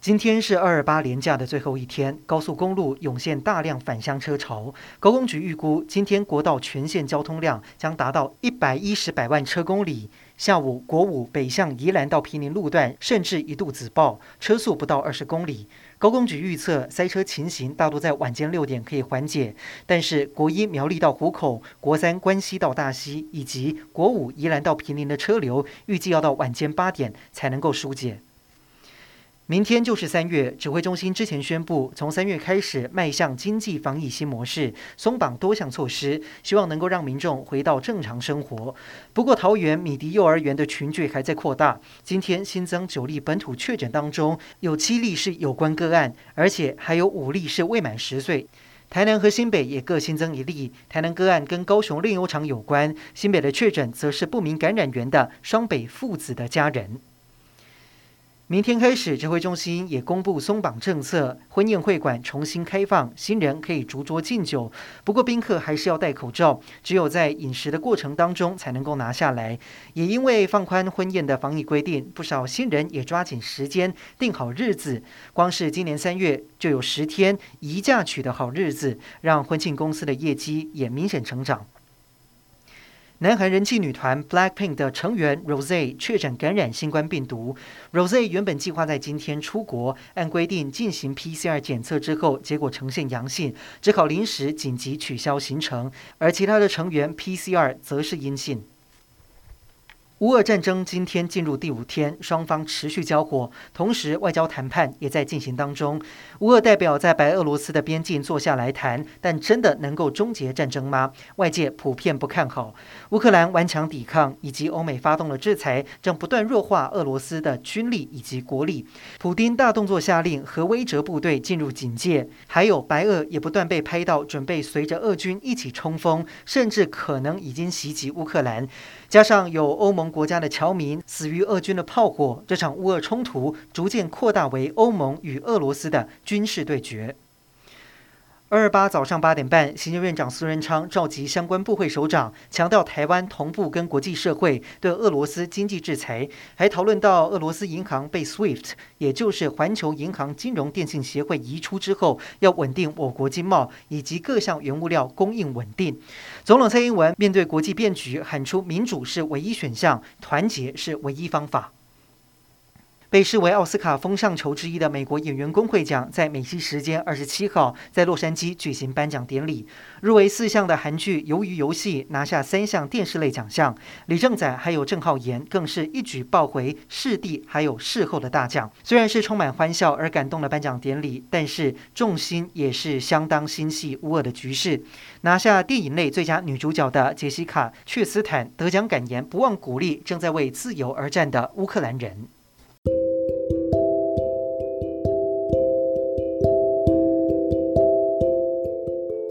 今天是二二八连假的最后一天，高速公路涌现大量返乡车潮。高公局预估，今天国道全线交通量将达到一百一十百万车公里。下午，国五北向宜兰到平林路段甚至一度紫爆，车速不到二十公里。高公局预测，塞车情形大多在晚间六点可以缓解，但是国一苗栗到湖口、国三关西到大溪以及国五宜兰到平林的车流，预计要到晚间八点才能够疏解。明天就是三月，指挥中心之前宣布，从三月开始迈向经济防疫新模式，松绑多项措施，希望能够让民众回到正常生活。不过，桃园米迪幼儿园的群聚还在扩大，今天新增九例本土确诊当中，有七例是有关个案，而且还有五例是未满十岁。台南和新北也各新增一例，台南个案跟高雄炼油厂有关，新北的确诊则是不明感染源的双北父子的家人。明天开始，指挥中心也公布松绑政策，婚宴会馆重新开放，新人可以逐桌敬酒，不过宾客还是要戴口罩，只有在饮食的过程当中才能够拿下来。也因为放宽婚宴的防疫规定，不少新人也抓紧时间定好日子，光是今年三月就有十天宜嫁娶的好日子，让婚庆公司的业绩也明显成长。南韩人气女团 BLACKPINK 的成员 ROSE 确诊感染新冠病毒。ROSE 原本计划在今天出国，按规定进行 PCR 检测之后，结果呈现阳性，只好临时紧急取消行程。而其他的成员 PCR 则是阴性。乌俄战争今天进入第五天，双方持续交火，同时外交谈判也在进行当中。乌俄代表在白俄罗斯的边境坐下来谈，但真的能够终结战争吗？外界普遍不看好。乌克兰顽强抵抗，以及欧美发动了制裁，正不断弱化俄罗斯的军力以及国力。普丁大动作下令核威慑部队进入警戒，还有白俄也不断被拍到准备随着俄军一起冲锋，甚至可能已经袭击乌克兰。加上有欧盟国家的侨民死于俄军的炮火，这场乌俄冲突逐渐扩大为欧盟与俄罗斯的军事对决。二二八早上八点半，行政院长苏仁昌召集相关部会首长，强调台湾同步跟国际社会对俄罗斯经济制裁，还讨论到俄罗斯银行被 SWIFT，也就是环球银行金融电信协会移出之后，要稳定我国经贸以及各项原物料供应稳定。总统蔡英文面对国际变局，喊出民主是唯一选项，团结是唯一方法。被视为奥斯卡风向球之一的美国演员工会奖，在美西时间二十七号在洛杉矶举行颁奖典礼。入围四项的韩剧《鱿鱼游戏》拿下三项电视类奖项，李正宰还有郑浩妍更是一举抱回视帝还有视后的大奖。虽然是充满欢笑而感动的颁奖典礼，但是重心也是相当心系乌俄的局势。拿下电影类最佳女主角的杰西卡·却斯坦得奖感言不忘鼓励正在为自由而战的乌克兰人。